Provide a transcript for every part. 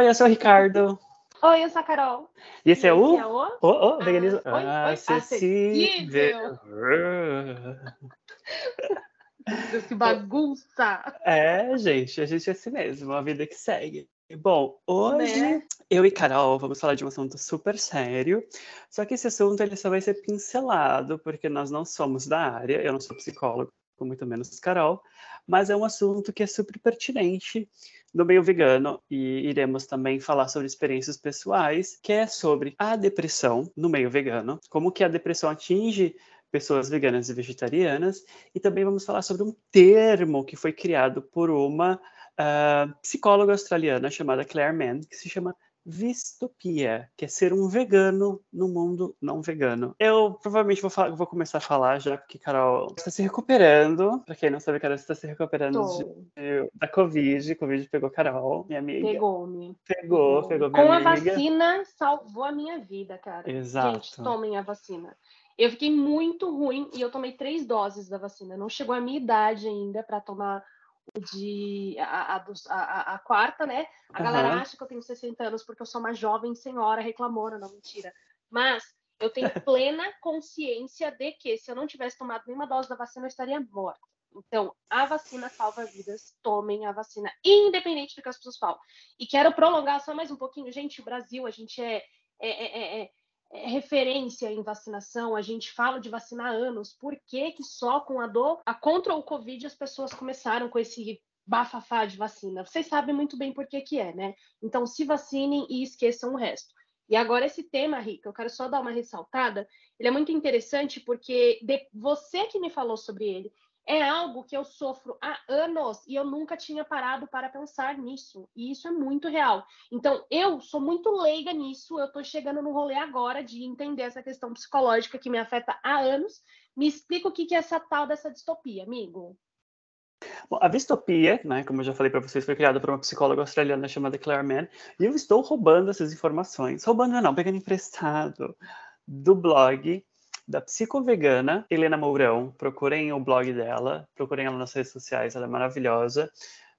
Oi, eu sou o Ricardo. Oi, eu sou a Carol. E esse é o. é o... Oh, oh, veganismo. oi, oi, Acessível. Deus, que bagunça! É, gente, a gente é assim mesmo, a vida que segue. Bom, hoje Né? eu e Carol vamos falar de um assunto super sério, só que esse assunto ele só vai ser pincelado, porque nós não somos da área, eu não sou psicólogo, muito menos Carol, mas é um assunto que é super pertinente no meio vegano e iremos também falar sobre experiências pessoais, que é sobre a depressão no meio vegano, como que a depressão atinge pessoas veganas e vegetarianas, e também vamos falar sobre um termo que foi criado por uma uh, psicóloga australiana chamada Claire Mann, que se chama Vistopia, que é ser um vegano no mundo não vegano. Eu provavelmente vou, falar, vou começar a falar já, porque Carol está se recuperando. Para quem não sabe, Carol está se recuperando de, de, da Covid. Covid pegou Carol, minha amiga. Pegou-me. Pegou, pegou minha Com amiga. a vacina, salvou a minha vida, cara. Exato. Gente, tomem a vacina. Eu fiquei muito ruim e eu tomei três doses da vacina. Não chegou a minha idade ainda para tomar de a, a, a, a, quarta, né? A galera Aham. acha que eu tenho 60 anos porque eu sou uma jovem senhora reclamona, não mentira. Mas eu tenho plena consciência de que se eu não tivesse tomado nenhuma dose da vacina, eu estaria morta. Então, a vacina salva vidas, tomem a vacina, independente do que as pessoas falam. E quero prolongar só mais um pouquinho. Gente, o Brasil, a gente é, é, é, é é referência em vacinação, a gente fala de vacinar anos, por que, que só com a dor, a contra o Covid, as pessoas começaram com esse bafafá de vacina? Vocês sabem muito bem por que, que é, né? Então, se vacinem e esqueçam o resto. E agora, esse tema, Rica, eu quero só dar uma ressaltada, ele é muito interessante porque de, você que me falou sobre ele, é algo que eu sofro há anos e eu nunca tinha parado para pensar nisso. E isso é muito real. Então, eu sou muito leiga nisso, eu estou chegando no rolê agora de entender essa questão psicológica que me afeta há anos. Me explica o que é essa tal dessa distopia, amigo. Bom, a distopia, né, como eu já falei para vocês, foi criada por uma psicóloga australiana chamada Claire Mann, e eu estou roubando essas informações. Roubando não, pegando emprestado do blog da psicovegana Helena Mourão. Procurem o blog dela, procurem ela nas redes sociais, ela é maravilhosa.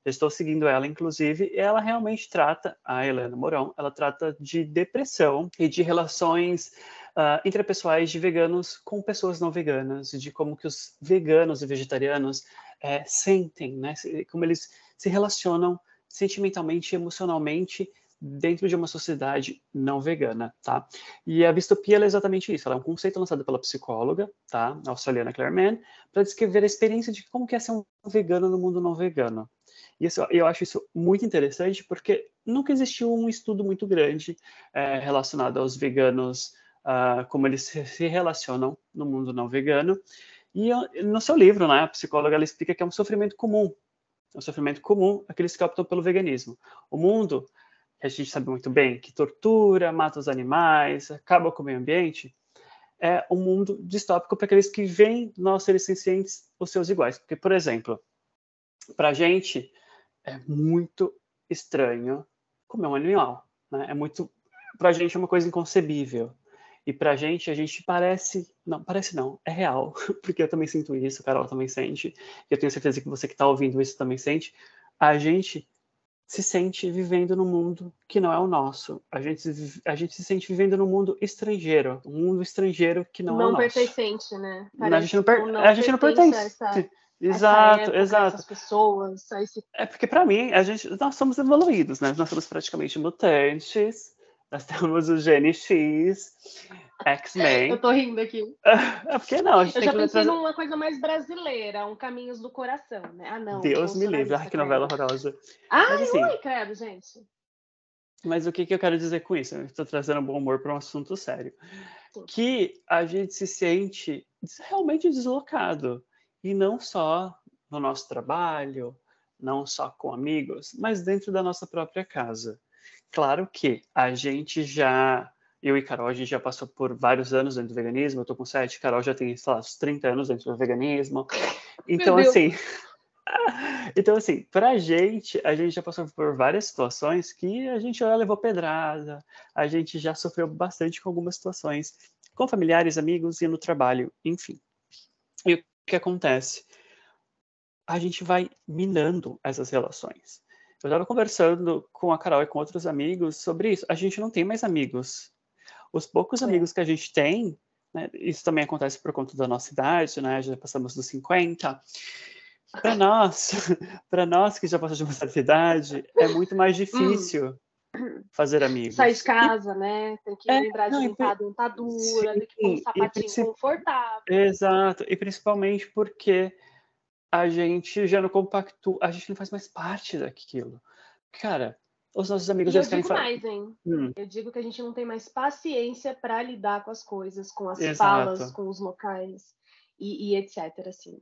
Eu estou seguindo ela, inclusive, e ela realmente trata, a Helena Mourão, ela trata de depressão e de relações uh, interpessoais de veganos com pessoas não veganas, de como que os veganos e vegetarianos é, sentem, né? Como eles se relacionam sentimentalmente emocionalmente dentro de uma sociedade não vegana, tá? E a bistopia é exatamente isso, ela é um conceito lançado pela psicóloga, tá? A australiana Claire Mann, para descrever a experiência de como que é ser um vegano no mundo não vegano. E isso, eu acho isso muito interessante porque nunca existiu um estudo muito grande é, relacionado aos veganos, uh, como eles se relacionam no mundo não vegano. E no seu livro, né, a psicóloga ela explica que é um sofrimento comum, é um sofrimento comum aqueles que optam pelo veganismo. O mundo que a gente sabe muito bem, que tortura, mata os animais, acaba com o meio ambiente, é um mundo distópico para aqueles que veem nós seres sencientes os seus iguais. Porque, por exemplo, para a gente é muito estranho comer um animal. Né? É muito, para a gente é uma coisa inconcebível. E para a gente, a gente parece, não, parece não, é real, porque eu também sinto isso, Carol também sente, e eu tenho certeza que você que está ouvindo isso também sente. A gente se sente vivendo num mundo que não é o nosso. A gente, a gente se sente vivendo num mundo estrangeiro, um mundo estrangeiro que não, não é o nosso. pertencente, né? A gente não, per... a gente não pertence. Essa, exato, época, exato. Pessoas, esse... É porque para mim a gente, nós somos evoluídos, né? Nós somos praticamente mutantes. Nós temos o gene X, X-Men. Eu tô rindo aqui. É porque não, a gente Eu tem já que pensei trazer... numa coisa mais brasileira, um Caminhos do Coração, né? Ah, não. Deus me livre, ai que novela horrorosa. Ai, Mas, assim, ui, credo, gente. Mas o que, que eu quero dizer com isso? Eu estou trazendo bom humor para um assunto sério. Sim. Que a gente se sente realmente deslocado. E não só no nosso trabalho, não só com amigos, mas dentro da nossa própria casa. Claro que a gente já, eu e Carol, a gente já passou por vários anos dentro do veganismo. Eu estou com sete, Carol já tem, sei lá, uns 30 anos dentro do veganismo. Então, assim. Então, assim, pra gente, a gente já passou por várias situações que a gente já levou pedrada, a gente já sofreu bastante com algumas situações, com familiares, amigos e no trabalho, enfim. E o que acontece? A gente vai minando essas relações. Eu estava conversando com a Carol e com outros amigos sobre isso. A gente não tem mais amigos. Os poucos é. amigos que a gente tem, né, isso também acontece por conta da nossa idade, né? Já passamos dos 50. Para nós, para nós que já passamos de uma certa idade, é muito mais hum. difícil hum. fazer amigos. Sair de casa, né? Tem que é, lembrar de não, limpar a dentadura, tem que ter um sapatinho confortável. Exato, e principalmente porque a gente já não compactua, a gente não faz mais parte daquilo. Cara, os nossos amigos e já eu digo mais, hein? Hum. Eu digo que a gente não tem mais paciência para lidar com as coisas, com as Exato. falas, com os locais e, e etc. Assim.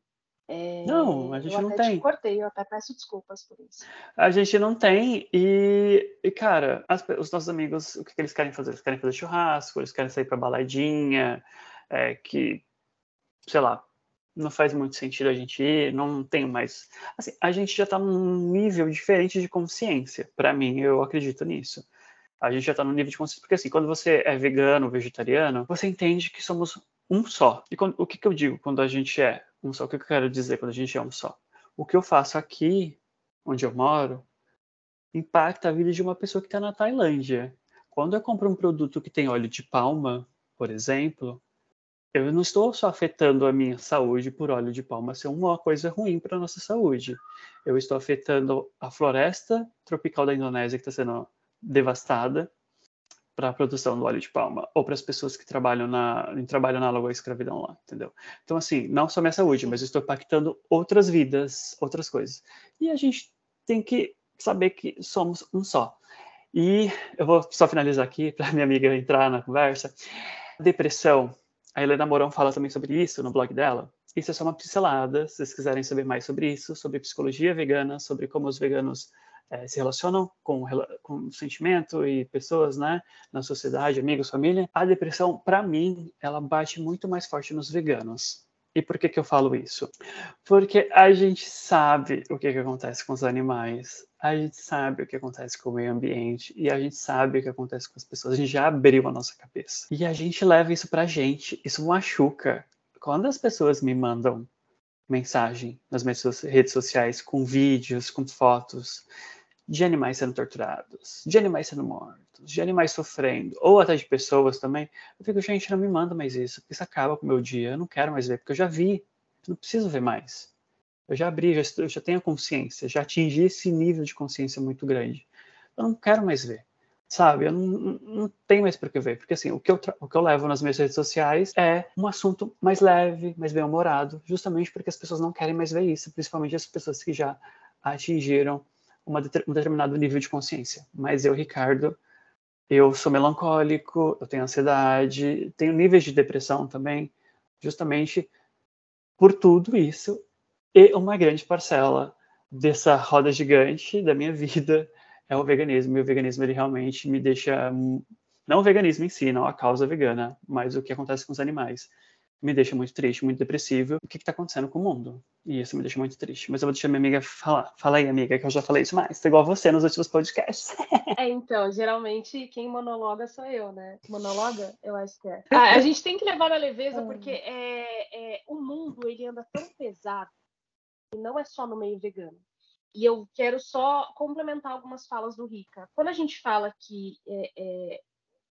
É, não, a gente não tem. Te cortei, eu até peço desculpas por isso. A gente não tem, e, e cara, as, os nossos amigos, o que, que, eles querem fazer? Eles querem fazer churrasco, eles querem sair pra baladinha, é, que, sei lá, não faz muito sentido a gente ir, não tem mais. Assim, a gente já está num nível diferente de consciência. Para mim, eu acredito nisso. A gente já está num nível de consciência. Porque, assim, quando você é vegano, vegetariano, você entende que somos um só. E quando, o que, que eu digo quando a gente é um só? O que eu quero dizer quando a gente é um só? O que eu faço aqui, onde eu moro, impacta a vida de uma pessoa que está na Tailândia. Quando eu compro um produto que tem óleo de palma, por exemplo, eu não estou só afetando a minha saúde por óleo de palma ser uma coisa ruim para a nossa saúde. Eu estou afetando a floresta tropical da Indonésia que está sendo devastada para a produção do óleo de palma ou para as pessoas que trabalham na em trabalho análogo à escravidão lá, entendeu? Então assim, não só minha saúde, mas eu estou impactando outras vidas, outras coisas. E a gente tem que saber que somos um só. E eu vou só finalizar aqui para minha amiga entrar na conversa. Depressão a Helena Mourão fala também sobre isso no blog dela. Isso é só uma pincelada, se vocês quiserem saber mais sobre isso, sobre psicologia vegana, sobre como os veganos é, se relacionam com, com sentimento e pessoas, né, na sociedade, amigos, família. A depressão, para mim, ela bate muito mais forte nos veganos. E por que, que eu falo isso? Porque a gente sabe o que, que acontece com os animais, a gente sabe o que acontece com o meio ambiente e a gente sabe o que acontece com as pessoas. A gente já abriu a nossa cabeça. E a gente leva isso pra gente, isso machuca. Quando as pessoas me mandam mensagem nas minhas redes sociais com vídeos, com fotos de animais sendo torturados, de animais sendo mortos, de animais sofrendo, ou até de pessoas também, eu fico, gente, não me manda mais isso, porque isso acaba com o meu dia, eu não quero mais ver, porque eu já vi, eu não preciso ver mais. Eu já abri, já, eu já tenho consciência, já atingi esse nível de consciência muito grande. Eu não quero mais ver, sabe? Eu não, não tenho mais por que ver, porque assim, o que, eu, o que eu levo nas minhas redes sociais é um assunto mais leve, mais bem-humorado, justamente porque as pessoas não querem mais ver isso, principalmente as pessoas que já atingiram uma, um determinado nível de consciência. Mas eu, Ricardo, eu sou melancólico, eu tenho ansiedade, tenho níveis de depressão também, justamente por tudo isso. E uma grande parcela dessa roda gigante da minha vida é o veganismo. E o veganismo ele realmente me deixa não o veganismo em si, não a causa vegana, mas o que acontece com os animais me deixa muito triste, muito depressivo. O que está acontecendo com o mundo? E isso me deixa muito triste. Mas eu vou deixar minha amiga falar. Fala aí, amiga, que eu já falei isso mais. Tô igual você nos últimos podcasts. É, então, geralmente quem monologa sou eu, né? Monologa, eu acho que é. Ah, a gente tem que levar na leveza, porque é, é, o mundo ele anda tão pesado, e não é só no meio vegano. E eu quero só complementar algumas falas do Rica. Quando a gente fala que é, é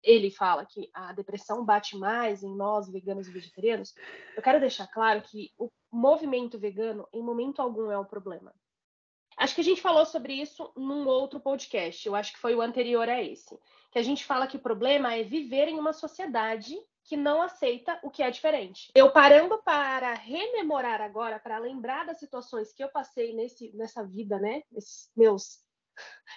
ele fala que a depressão bate mais em nós, veganos e vegetarianos, eu quero deixar claro que o movimento vegano, em momento algum, é um problema. Acho que a gente falou sobre isso num outro podcast, eu acho que foi o anterior a esse, que a gente fala que o problema é viver em uma sociedade que não aceita o que é diferente. Eu parando para rememorar agora, para lembrar das situações que eu passei nesse, nessa vida, né? Esses meus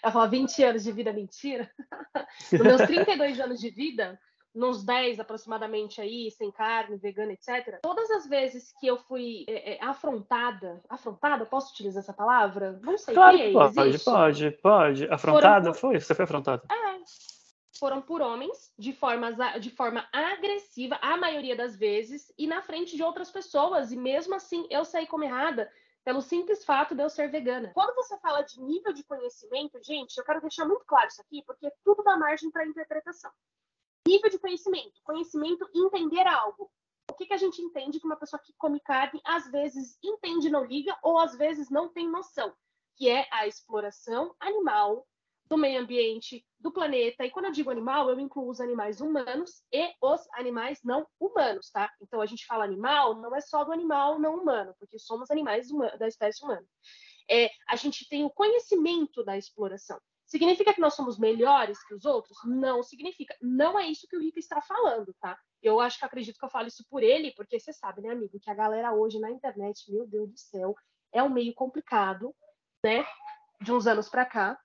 eu falo 20 anos de vida mentira. Nos meus 32 anos de vida, nos 10 aproximadamente aí, sem carne, vegana, etc. Todas as vezes que eu fui é, é, afrontada, afrontada, posso utilizar essa palavra? Não sei. Claro que pode, existe? pode, pode. Afrontada por... foi? Você foi afrontada? É. Foram por homens, de, formas, de forma agressiva, a maioria das vezes, e na frente de outras pessoas. E mesmo assim, eu saí como errada pelo simples fato de eu ser vegana. Quando você fala de nível de conhecimento, gente, eu quero deixar muito claro isso aqui, porque tudo dá margem para interpretação. Nível de conhecimento, conhecimento entender algo. O que, que a gente entende que uma pessoa que come carne às vezes entende não liga ou às vezes não tem noção. que é a exploração animal do meio ambiente, do planeta. E quando eu digo animal, eu incluo os animais humanos e os animais não humanos, tá? Então a gente fala animal, não é só do animal não humano, porque somos animais da espécie humana. É, a gente tem o conhecimento da exploração. Significa que nós somos melhores que os outros? Não significa. Não é isso que o Rick está falando, tá? Eu acho que acredito que eu falo isso por ele, porque você sabe, né, amigo, que a galera hoje na internet, meu Deus do céu, é um meio complicado, né? De uns anos para cá.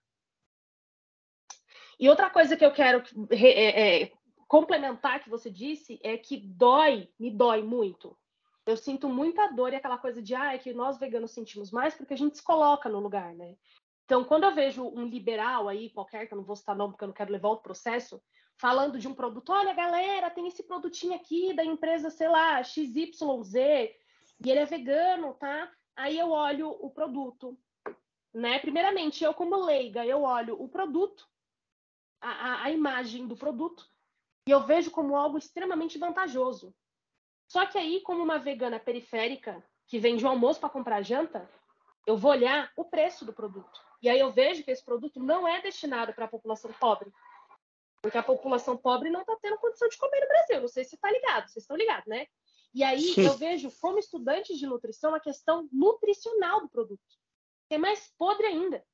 E outra coisa que eu quero é, é, complementar que você disse é que dói, me dói muito. Eu sinto muita dor e aquela coisa de, ah, é que nós veganos sentimos mais porque a gente se coloca no lugar, né? Então, quando eu vejo um liberal aí, qualquer, que eu não vou citar nome porque eu não quero levar o processo, falando de um produto, olha, galera, tem esse produtinho aqui da empresa, sei lá, XYZ, e ele é vegano, tá? Aí eu olho o produto, né? Primeiramente, eu como leiga, eu olho o produto, a, a, imagem do produto e eu vejo como algo extremamente vantajoso. Só que aí, como uma vegana periférica que vende o almoço para comprar janta, eu vou olhar o preço do produto. E aí eu vejo que esse produto não é destinado para a população pobre. Porque a população pobre não está tendo condição de comer no Brasil. Não sei se está ligado, vocês estão ligados, né? E aí Sim. eu vejo, como estudante de nutrição, a questão nutricional do produto. Que é mais podre ainda.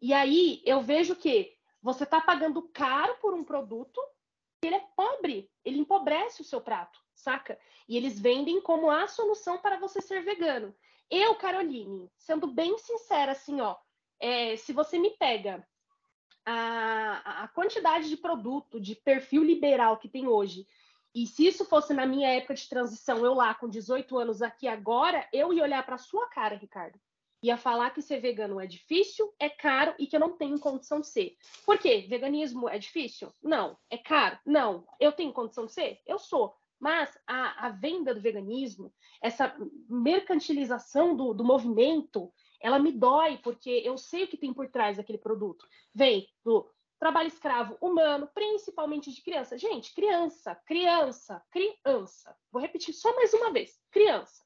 E aí eu vejo que você está pagando caro por um produto e ele é pobre, ele empobrece o seu prato, saca? E eles vendem como a solução para você ser vegano. Eu, Caroline, sendo bem sincera, assim, ó, é, se você me pega a, a quantidade de produto, de perfil liberal que tem hoje, e se isso fosse na minha época de transição, eu lá com 18 anos aqui agora, eu ia olhar para sua cara, Ricardo ia falar que ser vegano é difícil, é caro e que eu não tenho condição de ser. Por quê? Veganismo é difícil? Não. É caro? Não. Eu tenho condição de ser? Eu sou. Mas a, a venda do veganismo, essa mercantilização do, do movimento, ela me dói, porque eu sei o que tem por trás daquele produto. Vem do trabalho escravo humano, principalmente de criança. Gente, criança, criança, criança. Vou repetir só mais uma vez: criança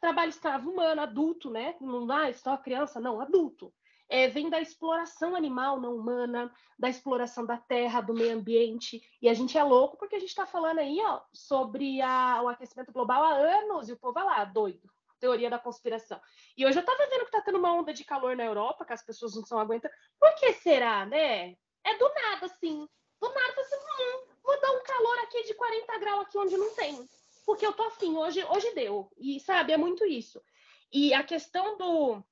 trabalho escravo humano, adulto, né? Não dá só criança, não, adulto. É, vem da exploração animal não humana, da exploração da terra, do meio ambiente. E a gente é louco porque a gente está falando aí ó, sobre a, o aquecimento global há anos e o povo vai lá, doido. Teoria da conspiração. E hoje eu estava vendo que está tendo uma onda de calor na Europa, que as pessoas não estão aguentando. Por que será, né? É do nada, assim. Do nada, assim, hum, vou dar um calor aqui de 40 graus aqui onde não tem porque eu tô afim, hoje, hoje deu. E, sabe, é muito isso. E a questão do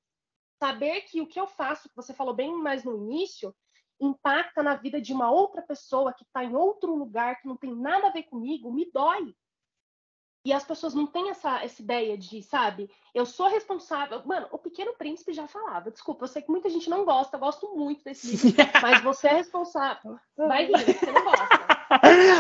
saber que o que eu faço, que você falou bem mais no início, impacta na vida de uma outra pessoa que está em outro lugar, que não tem nada a ver comigo, me dói. E as pessoas não têm essa, essa ideia de, sabe, eu sou responsável. Mano, o Pequeno Príncipe já falava. Desculpa, eu sei que muita gente não gosta, eu gosto muito desse livro, mas você é responsável. Vai rir, você não gosta.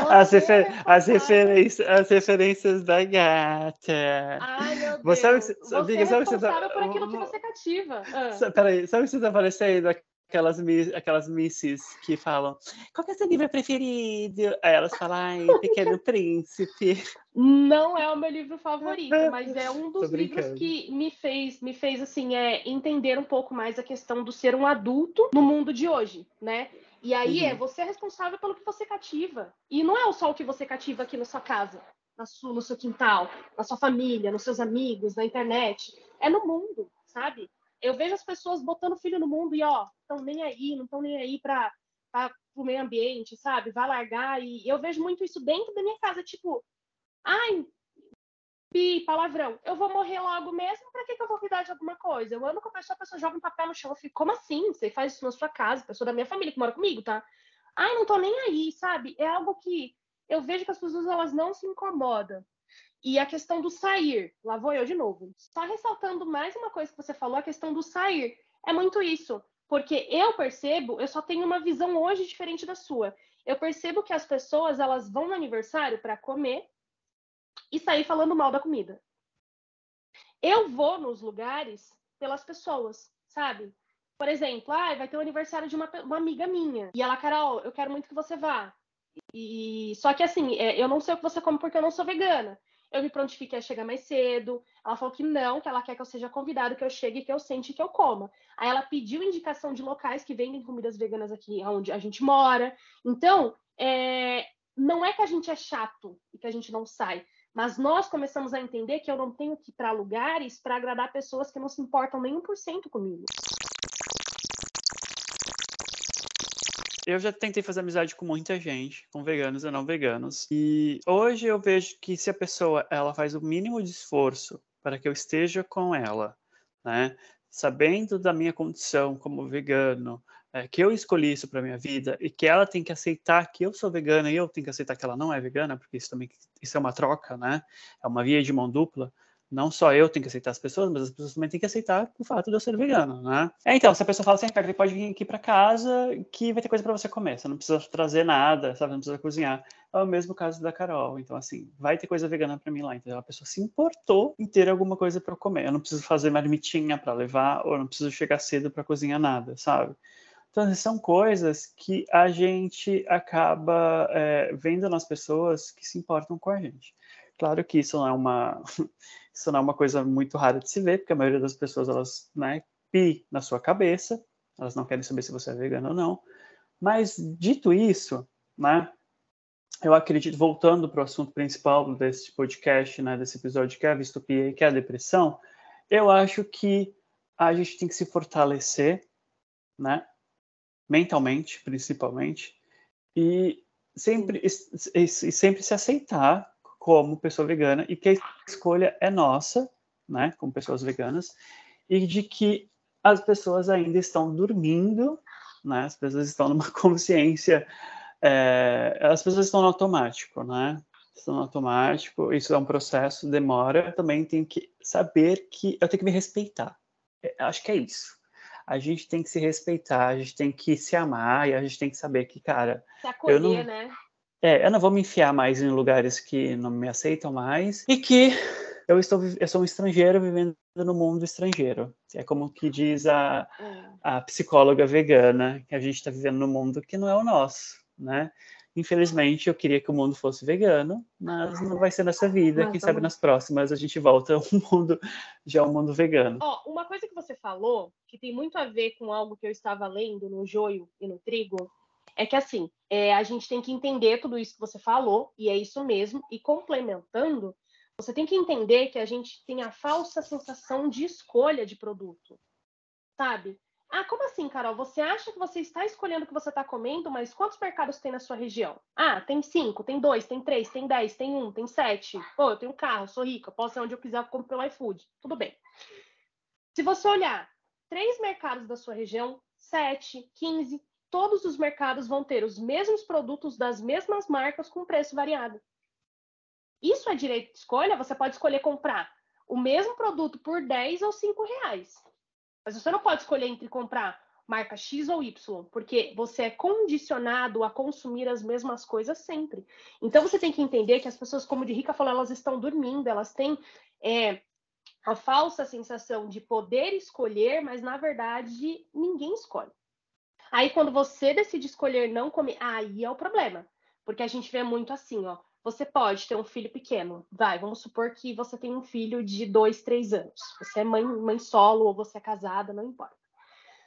As, refer as, referências, as referências da gata. Ai, meu Deus. Você, sabe, você amiga, é sabe responsável você tá... por aquilo que você cativa. Ah. Peraí, sabe o que você tá aparecendo? aquelas, aquelas misses que falam qual que é seu livro preferido? Aí elas falam, ai, Pequeno Príncipe. Não é o meu livro favorito, mas é um dos livros que me fez, me fez assim, é entender um pouco mais a questão do ser um adulto no mundo de hoje, né? E aí é, uhum. é você é responsável pelo que você cativa. E não é só o que você cativa aqui na sua casa, na sua, no seu quintal, na sua família, nos seus amigos, na internet. É no mundo, sabe? Eu vejo as pessoas botando filho no mundo e, ó, estão nem aí, não estão nem aí para o meio ambiente, sabe? Vai largar. E eu vejo muito isso dentro da minha casa, tipo, ai, pi, palavrão, eu vou morrer logo mesmo, pra que, que eu vou cuidar de alguma coisa? Eu amo com a pessoa, a pessoa joga um papel no chão, eu fico, como assim? Você faz isso na sua casa, pessoa da minha família que mora comigo, tá? Ai, não tô nem aí, sabe? É algo que eu vejo que as pessoas elas não se incomodam. E a questão do sair, lá vou eu de novo. Só ressaltando mais uma coisa que você falou, a questão do sair. É muito isso, porque eu percebo, eu só tenho uma visão hoje diferente da sua. Eu percebo que as pessoas, elas vão no aniversário para comer e sair falando mal da comida. Eu vou nos lugares pelas pessoas, sabe? Por exemplo, ah, vai ter o aniversário de uma, uma amiga minha. E ela, Carol, eu quero muito que você vá. E só que assim, é, eu não sei o que você come porque eu não sou vegana. eu me prontifiquei a chegar mais cedo. Ela falou que não, que ela quer que eu seja convidada, que eu chegue, que eu sente que eu coma. Aí ela pediu indicação de locais que vendem comidas veganas aqui onde a gente mora. Então, é, não é que a gente é chato e que a gente não sai, mas nós começamos a entender que eu não tenho que ir para lugares para agradar pessoas que não se importam nem 1% comigo. Eu já tentei fazer amizade com muita gente, com veganos e não veganos. E hoje eu vejo que se a pessoa ela faz o mínimo de esforço para que eu esteja com ela, né? Sabendo da minha condição como vegano, é, que eu escolhi isso para minha vida e que ela tem que aceitar que eu sou vegana e eu tenho que aceitar que ela não é vegana, porque isso também isso é uma troca, né? É uma via de mão dupla não só eu tenho que aceitar as pessoas, mas as pessoas também têm que aceitar o fato de eu ser vegano, né? É, então, se a pessoa fala assim, Ricardo, pode vir aqui para casa que vai ter coisa para você comer, você não precisa trazer nada, sabe? Não precisa cozinhar. É o mesmo caso da Carol. Então, assim, vai ter coisa vegana para mim lá. Então, a pessoa se importou em ter alguma coisa para comer. Eu não preciso fazer marmitinha para levar, ou não preciso chegar cedo para cozinhar nada, sabe? Então, são coisas que a gente acaba é, vendo nas pessoas que se importam com a gente. Claro que isso não é uma isso não é uma coisa muito rara de se ver, porque a maioria das pessoas elas, né, pi na sua cabeça, elas não querem saber se você é vegano ou não. Mas dito isso, né, eu acredito voltando para o assunto principal desse podcast, né, desse episódio que é a distopia e que é a depressão, eu acho que a gente tem que se fortalecer, né, mentalmente, principalmente, e sempre e, e sempre se aceitar como pessoa vegana e que a escolha é nossa, né, como pessoas veganas, e de que as pessoas ainda estão dormindo, né, as pessoas estão numa consciência, é, as pessoas estão no automático, né, estão no automático, isso é um processo, demora, também tenho que saber que eu tenho que me respeitar, é, acho que é isso. A gente tem que se respeitar, a gente tem que se amar e a gente tem que saber que, cara. Se acolher, eu não, né? É, eu não vou me enfiar mais em lugares que não me aceitam mais e que eu estou eu sou um estrangeiro vivendo no mundo estrangeiro. É como que diz a, é. a psicóloga vegana, que a gente está vivendo no mundo que não é o nosso, né? Infelizmente, eu queria que o mundo fosse vegano, mas não vai ser nessa vida. Mas Quem sabe nas próximas a gente volta ao mundo já ao mundo vegano. Oh, uma coisa que você falou, que tem muito a ver com algo que eu estava lendo no joio e no trigo, é que assim, é, a gente tem que entender tudo isso que você falou, e é isso mesmo, e complementando, você tem que entender que a gente tem a falsa sensação de escolha de produto, sabe? Ah, como assim, Carol? Você acha que você está escolhendo o que você está comendo, mas quantos mercados tem na sua região? Ah, tem cinco, tem dois, tem três, tem dez, tem um, tem sete. Pô, eu tenho um carro, sou rica, posso ir onde eu quiser, eu compro pelo iFood. Tudo bem. Se você olhar três mercados da sua região, sete, quinze, todos os mercados vão ter os mesmos produtos das mesmas marcas com preço variado. Isso é direito de escolha? Você pode escolher comprar o mesmo produto por 10 ou 5 reais. Mas você não pode escolher entre comprar marca X ou Y, porque você é condicionado a consumir as mesmas coisas sempre. Então você tem que entender que as pessoas, como de Rica falou, elas estão dormindo, elas têm é, a falsa sensação de poder escolher, mas na verdade ninguém escolhe. Aí, quando você decide escolher não comer, aí é o problema. Porque a gente vê muito assim, ó. Você pode ter um filho pequeno. Vai, vamos supor que você tem um filho de dois, três anos. Você é mãe, mãe solo ou você é casada, não importa.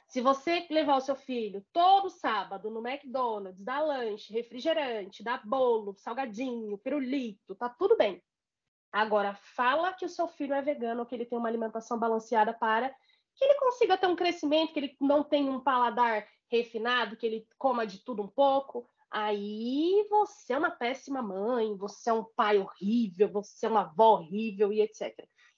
Se você levar o seu filho todo sábado no McDonald's, dar lanche, refrigerante, dar bolo, salgadinho, pirulito, tá tudo bem. Agora, fala que o seu filho é vegano, que ele tem uma alimentação balanceada para que ele consiga ter um crescimento, que ele não tenha um paladar refinado, que ele coma de tudo um pouco, aí você é uma péssima mãe, você é um pai horrível, você é uma avó horrível e etc.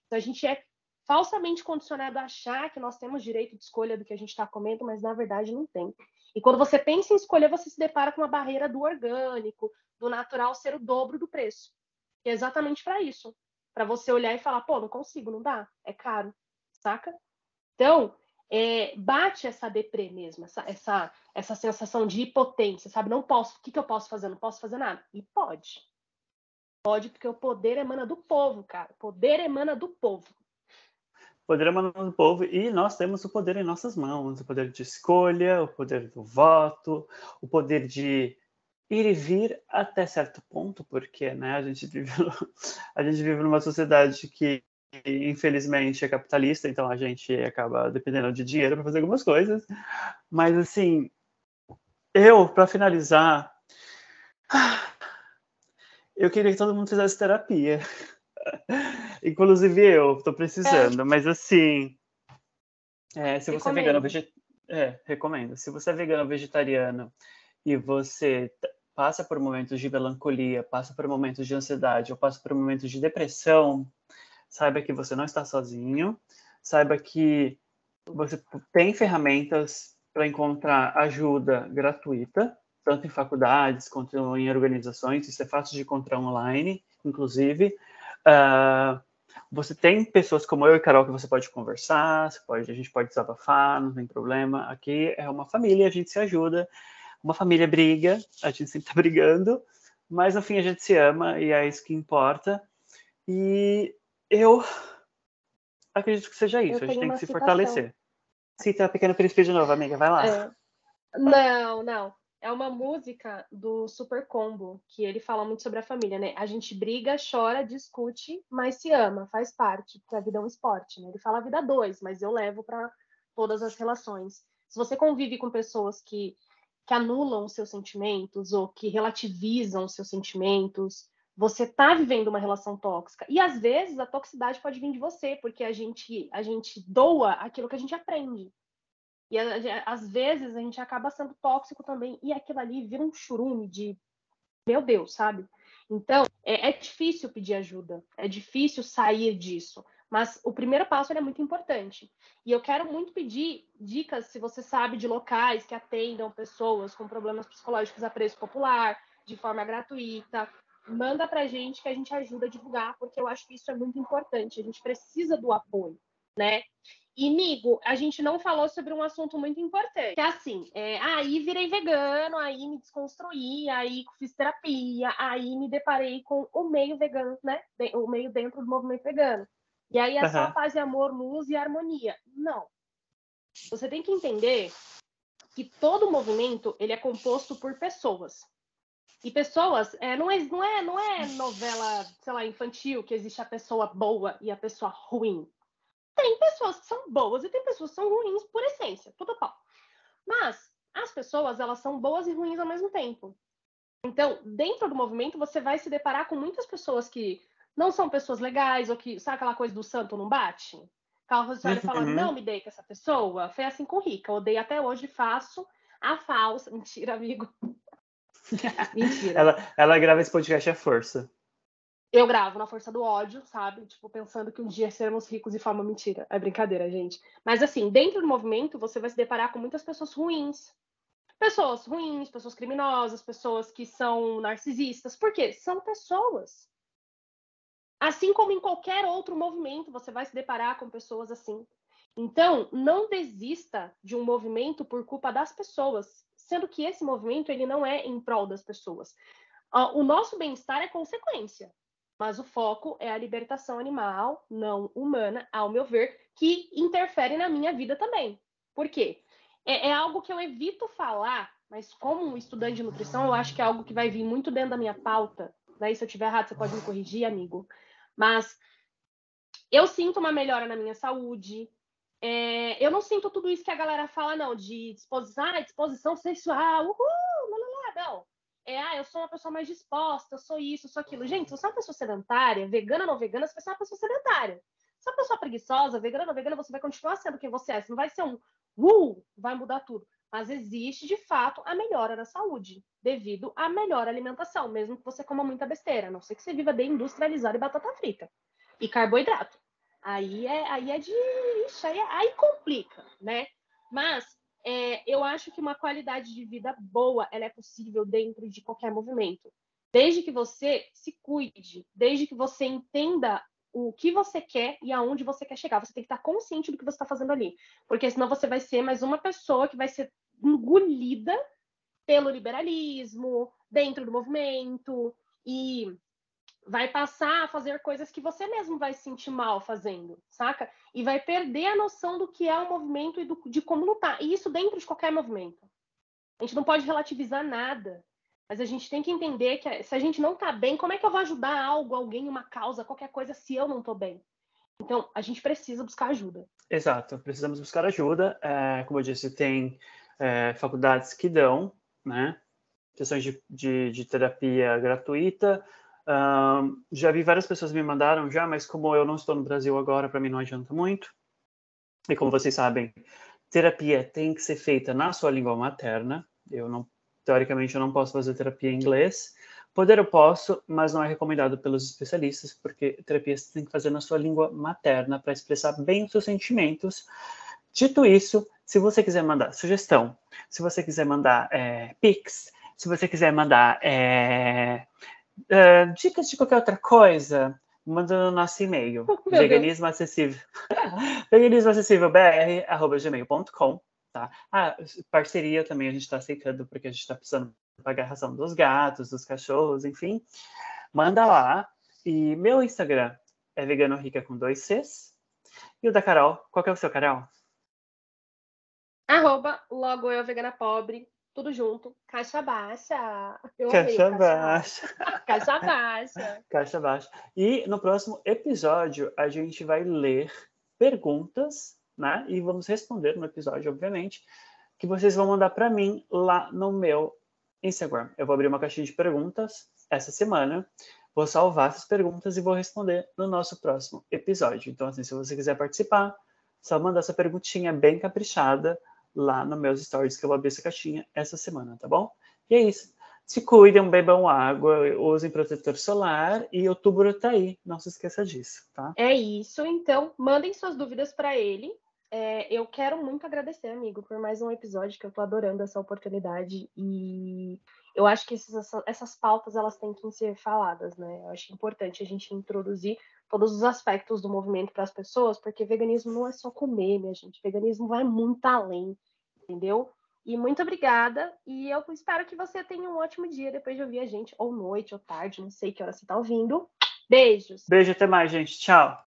Então a gente é falsamente condicionado a achar que nós temos direito de escolha do que a gente está comendo, mas na verdade não tem. E quando você pensa em escolher, você se depara com uma barreira do orgânico, do natural ser o dobro do preço. E é exatamente para isso. Para você olhar e falar, pô, não consigo, não dá, é caro, saca? Então, é, bate essa deprê mesmo, essa, essa, essa sensação de impotência, sabe? Não posso, o que, que eu posso fazer? Não posso fazer nada. E pode. Pode, porque o poder emana do povo, cara. O poder emana do povo. Poder emana do povo e nós temos o poder em nossas mãos, o poder de escolha, o poder do voto, o poder de ir e vir até certo ponto, porque né, a, gente vive, a gente vive numa sociedade que, infelizmente, é capitalista, então a gente acaba dependendo de dinheiro para fazer algumas coisas. Mas, assim, eu, para finalizar, eu queria que todo mundo fizesse terapia. Inclusive eu, estou precisando, é. mas assim, é, se você é vegano vegetariano, é, recomendo. Se você é vegano vegetariano e você passa por momentos de melancolia, passa por momentos de ansiedade ou passa por momentos de depressão, saiba que você não está sozinho, saiba que você tem ferramentas para encontrar ajuda gratuita, tanto em faculdades quanto em organizações, isso é fácil de encontrar online, inclusive. Uh, você tem pessoas como eu e Carol que você pode conversar, você pode, a gente pode desabafar, não tem problema. Aqui é uma família, a gente se ajuda uma família briga, a gente sempre tá brigando, mas no fim a gente se ama e é isso que importa. E eu acredito que seja isso, eu a gente tem que se citação. fortalecer. Cita a Pequeno Príncipe de novo, amiga, vai lá. É. Não, não. É uma música do Super Combo, que ele fala muito sobre a família, né? A gente briga, chora, discute, mas se ama, faz parte, porque a vida é um esporte, né? Ele fala a vida dois, mas eu levo para todas as relações. Se você convive com pessoas que que anulam os seus sentimentos ou que relativizam os seus sentimentos. Você está vivendo uma relação tóxica. E às vezes a toxicidade pode vir de você, porque a gente, a gente doa aquilo que a gente aprende. E às vezes a gente acaba sendo tóxico também, e aquilo ali vira um churume de meu Deus, sabe? Então, é, é difícil pedir ajuda, é difícil sair disso. Mas o primeiro passo é muito importante. E eu quero muito pedir dicas, se você sabe, de locais que atendam pessoas com problemas psicológicos a preço popular, de forma gratuita. Manda para a gente que a gente ajuda a divulgar, porque eu acho que isso é muito importante. A gente precisa do apoio, né? E, amigo, a gente não falou sobre um assunto muito importante. Que é assim, é, aí virei vegano, aí me desconstruí, aí fiz terapia, aí me deparei com o meio vegano, né? O meio dentro do movimento vegano. E aí é só paz e amor, luz e harmonia. Não. Você tem que entender que todo movimento ele é composto por pessoas. E pessoas, é, não, é, não, é, não é novela, sei lá, infantil, que existe a pessoa boa e a pessoa ruim. Tem pessoas que são boas e tem pessoas que são ruins por essência, tudo pau. Mas as pessoas, elas são boas e ruins ao mesmo tempo. Então, dentro do movimento, você vai se deparar com muitas pessoas que não são pessoas legais, ou que, sabe aquela coisa do santo não bate? Carlos e fala, uhum. não me dei com essa pessoa. Foi assim com Rica. Odeio até hoje, faço a falsa. Mentira, amigo. Mentira. Ela, ela grava esse podcast à força. Eu gravo na força do ódio, sabe? Tipo, pensando que um dia seremos ricos de forma mentira. É brincadeira, gente. Mas assim, dentro do movimento, você vai se deparar com muitas pessoas ruins. Pessoas ruins, pessoas criminosas, pessoas que são narcisistas. Por quê? São pessoas. Assim como em qualquer outro movimento, você vai se deparar com pessoas assim. Então, não desista de um movimento por culpa das pessoas, sendo que esse movimento ele não é em prol das pessoas. O nosso bem-estar é consequência, mas o foco é a libertação animal, não humana, ao meu ver, que interfere na minha vida também. Por quê? É, é algo que eu evito falar, mas como estudante de nutrição, eu acho que é algo que vai vir muito dentro da minha pauta. Né? E se eu estiver errado, você pode me corrigir, amigo. Mas eu sinto uma melhora na minha saúde. É, eu não sinto tudo isso que a galera fala, não, de disposição, ah, disposição sexual, uhul, lá, lá, não. É, ah, eu sou uma pessoa mais disposta, eu sou isso, eu sou aquilo. Gente, se você é uma pessoa sedentária, vegana ou não vegana, você vai ser uma pessoa sedentária. Se é uma pessoa preguiçosa, vegana ou não vegana, você vai continuar sendo quem você é. Você não vai ser um, uh, vai mudar tudo mas existe de fato a melhora da saúde, devido à melhor alimentação, mesmo que você coma muita besteira, a não ser que você viva de industrializado e batata frita e carboidrato. Aí é, aí é de. Ixi, aí, é, aí complica, né? Mas é, eu acho que uma qualidade de vida boa ela é possível dentro de qualquer movimento. Desde que você se cuide, desde que você entenda o que você quer e aonde você quer chegar. Você tem que estar consciente do que você está fazendo ali. Porque senão você vai ser mais uma pessoa que vai ser engolida pelo liberalismo, dentro do movimento, e vai passar a fazer coisas que você mesmo vai se sentir mal fazendo, saca? E vai perder a noção do que é o movimento e do, de como lutar. E isso dentro de qualquer movimento. A gente não pode relativizar nada. Mas a gente tem que entender que se a gente não tá bem, como é que eu vou ajudar algo, alguém, uma causa, qualquer coisa, se eu não tô bem? Então, a gente precisa buscar ajuda. Exato, precisamos buscar ajuda. É, como eu disse, tem é, faculdades que dão, né? Questões de, de, de terapia gratuita. Um, já vi várias pessoas me mandaram já, mas como eu não estou no Brasil agora, para mim não adianta muito. E como vocês sabem, terapia tem que ser feita na sua língua materna. Eu não, teoricamente, eu não posso fazer terapia em inglês. Poder eu posso, mas não é recomendado pelos especialistas, porque terapia você tem que fazer na sua língua materna para expressar bem os seus sentimentos. Dito isso, se você quiser mandar sugestão, se você quiser mandar é, pics, se você quiser mandar é, é, dicas de qualquer outra coisa, manda no nosso e-mail, veganismo acessível, veganismo acessível tá? Ah, parceria também a gente está aceitando, porque a gente está precisando pagar a ração dos gatos, dos cachorros, enfim. Manda lá. E meu Instagram é vegano rica com dois Cs. E o da Carol, qual que é o seu, Carol? Arroba logo eu vegana pobre, tudo junto, caixa baixa. Eu caixa amei, baixa. Caixa baixa. caixa baixa. E no próximo episódio a gente vai ler perguntas, né? E vamos responder no episódio, obviamente, que vocês vão mandar para mim lá no meu Instagram. Eu vou abrir uma caixinha de perguntas essa semana. Vou salvar essas perguntas e vou responder no nosso próximo episódio. Então, assim, se você quiser participar, só mandar essa perguntinha bem caprichada lá nos meus stories que eu vou abrir essa caixinha essa semana, tá bom? E é isso. Se cuidem, bebam água, usem protetor solar e outubro tá aí. Não se esqueça disso, tá? É isso. Então, mandem suas dúvidas para ele é, eu quero muito agradecer, amigo, por mais um episódio que eu tô adorando essa oportunidade e eu acho que essas pautas elas têm que ser faladas, né? Eu acho importante a gente introduzir todos os aspectos do movimento para as pessoas, porque veganismo não é só comer, minha gente. Veganismo vai muito além, entendeu? E muito obrigada. E eu espero que você tenha um ótimo dia depois de ouvir a gente, ou noite, ou tarde, não sei que hora você está ouvindo. Beijos. Beijo, até mais, gente. Tchau.